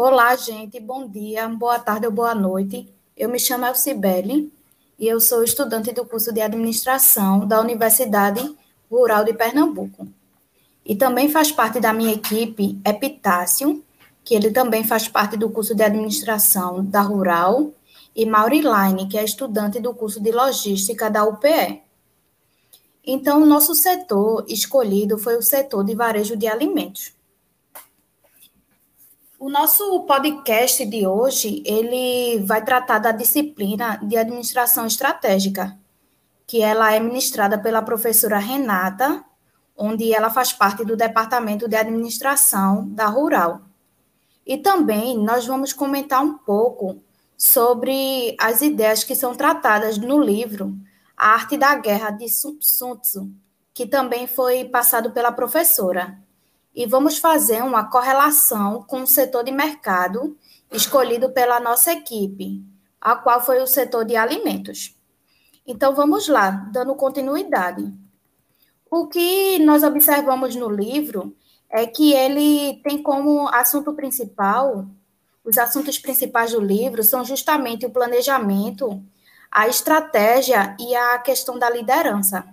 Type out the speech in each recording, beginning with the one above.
Olá, gente, bom dia, boa tarde ou boa noite. Eu me chamo Elcibele e eu sou estudante do curso de Administração da Universidade Rural de Pernambuco. E também faz parte da minha equipe Epitácio, que ele também faz parte do curso de Administração da Rural, e Mauriline, que é estudante do curso de Logística da UPE. Então, o nosso setor escolhido foi o setor de varejo de alimentos. O nosso podcast de hoje, ele vai tratar da disciplina de administração estratégica, que ela é ministrada pela professora Renata, onde ela faz parte do departamento de administração da Rural. E também nós vamos comentar um pouco sobre as ideias que são tratadas no livro A Arte da Guerra de Sun Tzu, que também foi passado pela professora e vamos fazer uma correlação com o setor de mercado escolhido pela nossa equipe, a qual foi o setor de alimentos. Então vamos lá, dando continuidade. O que nós observamos no livro é que ele tem como assunto principal, os assuntos principais do livro são justamente o planejamento, a estratégia e a questão da liderança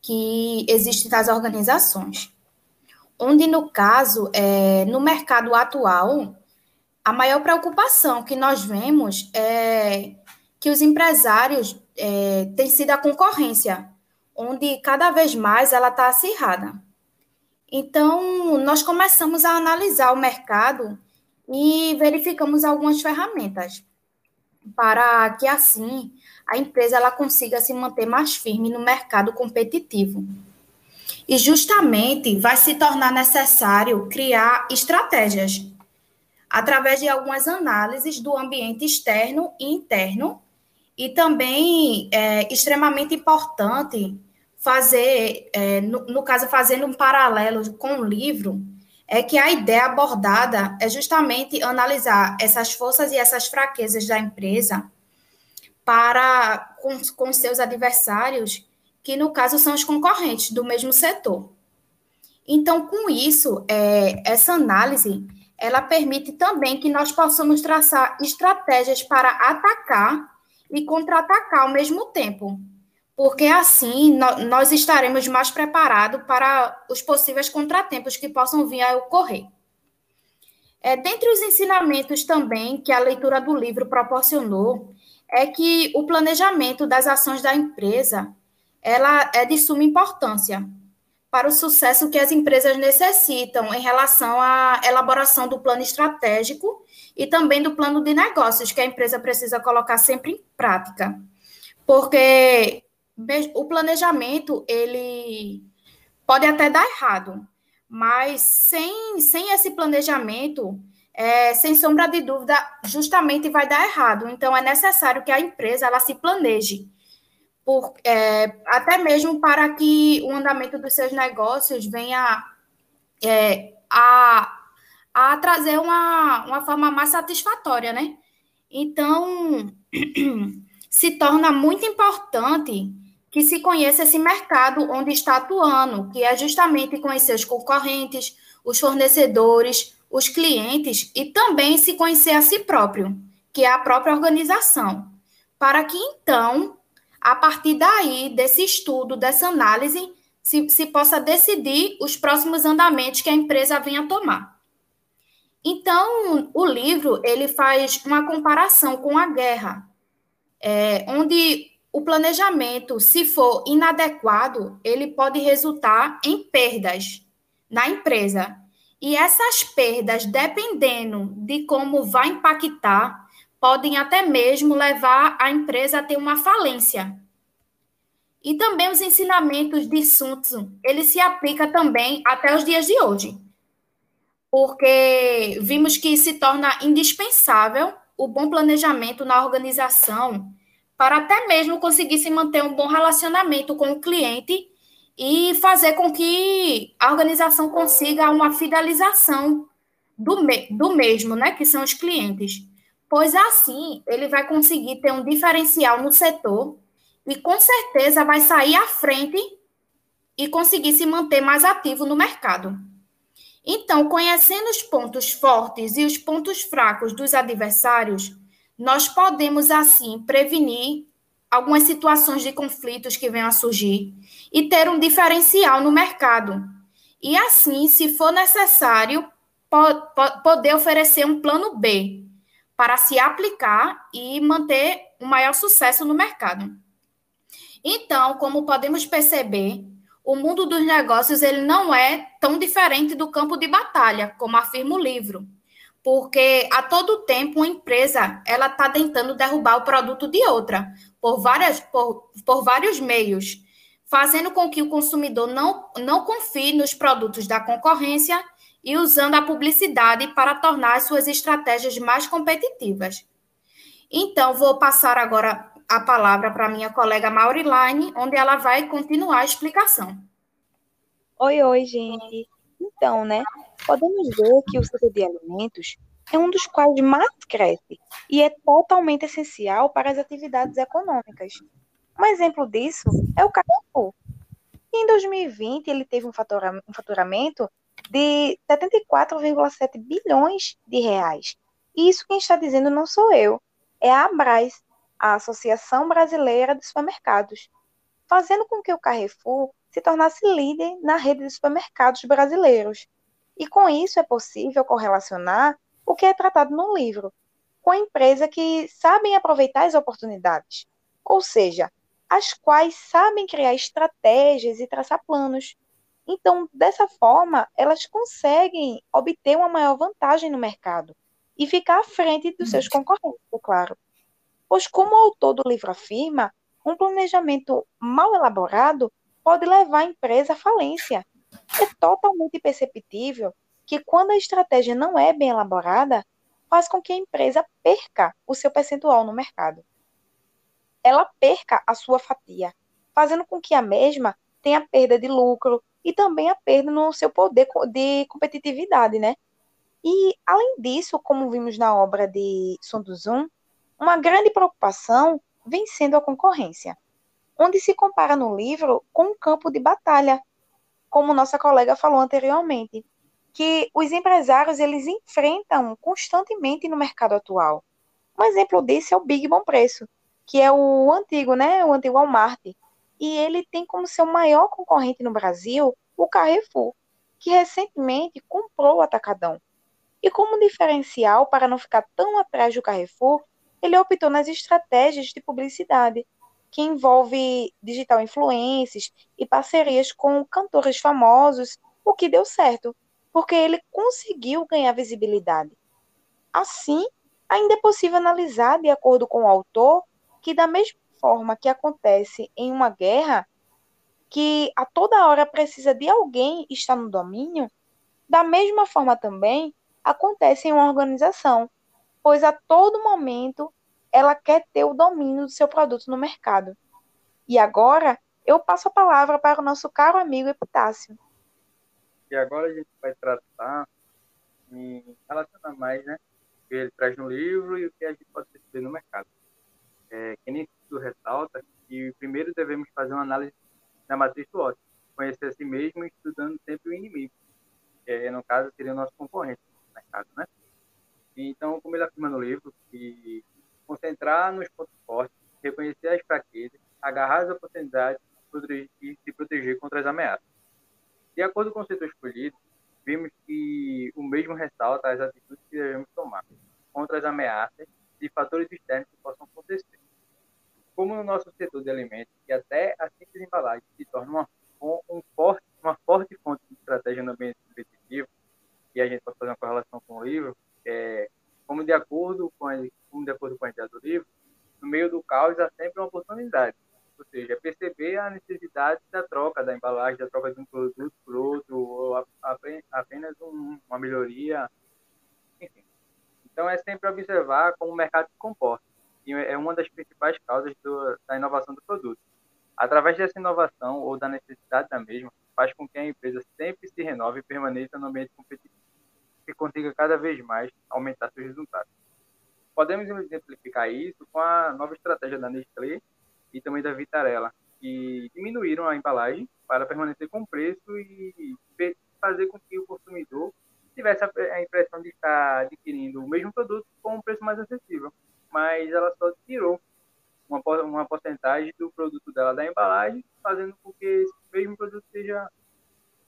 que existe nas organizações onde, no caso, é, no mercado atual, a maior preocupação que nós vemos é que os empresários é, têm sido a concorrência, onde cada vez mais ela está acirrada. Então, nós começamos a analisar o mercado e verificamos algumas ferramentas para que assim a empresa ela consiga se manter mais firme no mercado competitivo. E justamente vai se tornar necessário criar estratégias através de algumas análises do ambiente externo e interno, e também é extremamente importante fazer, é, no, no caso, fazendo um paralelo com o livro, é que a ideia abordada é justamente analisar essas forças e essas fraquezas da empresa para com, com seus adversários que no caso são os concorrentes do mesmo setor. Então, com isso, é, essa análise ela permite também que nós possamos traçar estratégias para atacar e contra-atacar ao mesmo tempo, porque assim no, nós estaremos mais preparados para os possíveis contratempos que possam vir a ocorrer. É, dentre os ensinamentos também que a leitura do livro proporcionou, é que o planejamento das ações da empresa ela é de suma importância para o sucesso que as empresas necessitam em relação à elaboração do plano estratégico e também do plano de negócios que a empresa precisa colocar sempre em prática. Porque o planejamento, ele pode até dar errado, mas sem, sem esse planejamento, é, sem sombra de dúvida, justamente vai dar errado. Então, é necessário que a empresa ela se planeje por, é, até mesmo para que o andamento dos seus negócios venha é, a, a trazer uma, uma forma mais satisfatória, né? Então, se torna muito importante que se conheça esse mercado onde está atuando, que é justamente conhecer os concorrentes, os fornecedores, os clientes e também se conhecer a si próprio, que é a própria organização, para que então a partir daí, desse estudo, dessa análise, se, se possa decidir os próximos andamentos que a empresa venha tomar. Então, o livro ele faz uma comparação com a guerra, é, onde o planejamento, se for inadequado, ele pode resultar em perdas na empresa. E essas perdas, dependendo de como vai impactar, podem até mesmo levar a empresa a ter uma falência. E também os ensinamentos de Sun Tzu, ele se aplica também até os dias de hoje. Porque vimos que se torna indispensável o bom planejamento na organização para até mesmo conseguir se manter um bom relacionamento com o cliente e fazer com que a organização consiga uma fidelização do, me do mesmo, né, que são os clientes pois assim ele vai conseguir ter um diferencial no setor e com certeza vai sair à frente e conseguir se manter mais ativo no mercado. Então, conhecendo os pontos fortes e os pontos fracos dos adversários, nós podemos, assim, prevenir algumas situações de conflitos que venham a surgir e ter um diferencial no mercado. E, assim, se for necessário, poder oferecer um plano B para se aplicar e manter um maior sucesso no mercado. Então, como podemos perceber, o mundo dos negócios ele não é tão diferente do campo de batalha, como afirma o livro, porque a todo tempo uma empresa ela está tentando derrubar o produto de outra por várias por, por vários meios, fazendo com que o consumidor não, não confie nos produtos da concorrência e usando a publicidade para tornar suas estratégias mais competitivas. Então, vou passar agora a palavra para minha colega Mauriline, onde ela vai continuar a explicação. Oi, oi, gente. Então, né, podemos ver que o setor de alimentos é um dos quais mais cresce e é totalmente essencial para as atividades econômicas. Um exemplo disso é o Carrefour. Em 2020, ele teve um faturamento de 74,7 bilhões de reais. Isso quem está dizendo não sou eu, é a Abras, a Associação Brasileira de Supermercados, fazendo com que o Carrefour se tornasse líder na rede de supermercados brasileiros. E com isso é possível correlacionar o que é tratado no livro, com a empresa que sabem aproveitar as oportunidades, ou seja, as quais sabem criar estratégias e traçar planos. Então, dessa forma, elas conseguem obter uma maior vantagem no mercado e ficar à frente dos seus concorrentes, é claro pois, como o autor do livro afirma, um planejamento mal elaborado pode levar a empresa à falência. É totalmente perceptível que, quando a estratégia não é bem elaborada, faz com que a empresa perca o seu percentual no mercado. Ela perca a sua fatia, fazendo com que a mesma tenha perda de lucro e também a perda no seu poder de competitividade, né? E, além disso, como vimos na obra de Sun Tzu, uma grande preocupação vem sendo a concorrência, onde se compara no livro com um campo de batalha, como nossa colega falou anteriormente, que os empresários eles enfrentam constantemente no mercado atual. Um exemplo disso é o Big Bom Preço, que é o antigo, né, o antigo Walmart, e ele tem como seu maior concorrente no Brasil o Carrefour, que recentemente comprou o Atacadão. E como diferencial para não ficar tão atrás do Carrefour, ele optou nas estratégias de publicidade, que envolve digital influências e parcerias com cantores famosos, o que deu certo, porque ele conseguiu ganhar visibilidade. Assim, ainda é possível analisar, de acordo com o autor, que da mesma forma que acontece em uma guerra, que a toda hora precisa de alguém estar no domínio, da mesma forma também acontece em uma organização, pois a todo momento ela quer ter o domínio do seu produto no mercado. E agora eu passo a palavra para o nosso caro amigo Epitácio. E agora a gente vai tratar em relacionar mais, né, o que ele traz no livro e o que a gente pode perceber no mercado. É, que nem tudo ressalta que primeiro devemos fazer uma análise da matriz do ócio, conhecer a si mesmo estudando sempre o inimigo, que no caso seria o nosso concorrente no mercado, né? Então, como ele afirma no livro, que concentrar nos pontos fortes, reconhecer as fraquezas, agarrar as oportunidades e se proteger contra as ameaças. De acordo com o setor escolhido, vimos que o mesmo ressalta as atitudes que devemos tomar contra as ameaças e fatores externos que possam acontecer. Como no nosso setor de alimentos, que até a simples embalagem se torna uma, um forte, uma forte fonte de estratégia no ambiente competitivo, e a gente pode fazer uma correlação com o livro, é, como de acordo com a, como de acordo com a ideia do livro, no meio do caos há sempre uma oportunidade. Ou seja, perceber a necessidade da troca da embalagem, da troca de um produto por outro, ou apenas um, uma melhoria, enfim. Então, é sempre observar como o mercado se comporta. E é uma das principais causas do, da inovação do produto. Através dessa inovação ou da necessidade da mesma, faz com que a empresa sempre se renove e permaneça no ambiente competitivo que consiga cada vez mais aumentar seus resultados. Podemos exemplificar isso com a nova estratégia da Nestlé e também da Vitarella, que diminuíram a embalagem para permanecer com o preço e fazer com que o consumidor tivesse a impressão de estar adquirindo o mesmo produto com um preço mais acessível. Mas ela só tirou uma, uma porcentagem do produto dela da embalagem, fazendo com que esse mesmo produto seja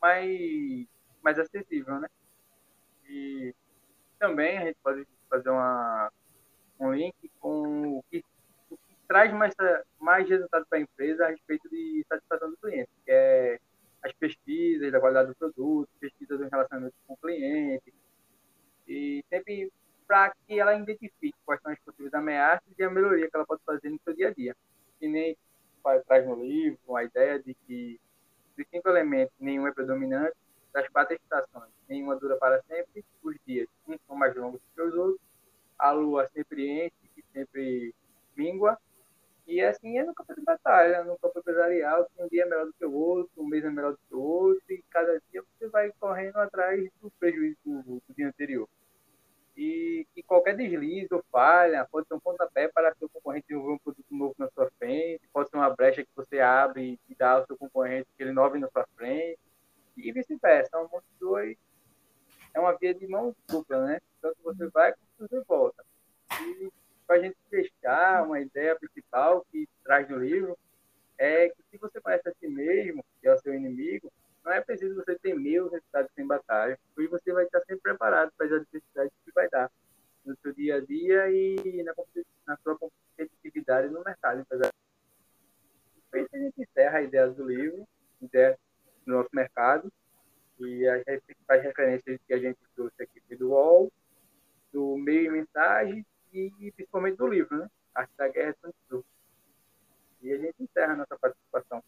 mais, mais acessível, né? E também a gente pode fazer uma, um link com o que, o que traz mais, mais resultado para a empresa a respeito de satisfação do cliente, que é as pesquisas da qualidade do produto, pesquisas do relacionamento com o cliente, e sempre para que ela identifique quais são as possíveis ameaças e a melhoria que ela pode fazer no seu dia a dia. E nem traz no livro a ideia de que dos cinco elementos nenhum é predominante, das quatro estações nenhuma dura para sempre, os dias uns são mais longos que os outros, a lua sempre enche e sempre mingua, e assim é no campo de batalha, no campo empresarial, um dia é melhor do que o outro, um mês é melhor do que o outro, e cada dia você vai correndo atrás do prejuízo do, do dia anterior. E, e, qualquer deslize ou falha pode ser um pontapé para seu concorrente desenvolver um produto novo na sua frente, pode ser uma brecha que você abre e dá ao seu concorrente que ele novo na sua frente, e vice-versa. É um monte de dois, é uma via de mão dupla, né? Tanto você vai como você volta. E para a gente fechar, uma ideia principal que traz no livro é que se você conhece a si mesmo, que é o seu inimigo, não é preciso você temer os resultados sem batalha, porque você vai estar sempre preparado para as adversidades que vai dar no seu dia a dia e na, na sua competitividade no mercado empresarial. Então, a gente encerra a ideia do livro, ideia do nosso mercado, e as principais referências que a gente trouxe aqui do UOL, do meio e mensagem e principalmente do livro, né? Arte da Guerra e E a gente encerra a nossa participação.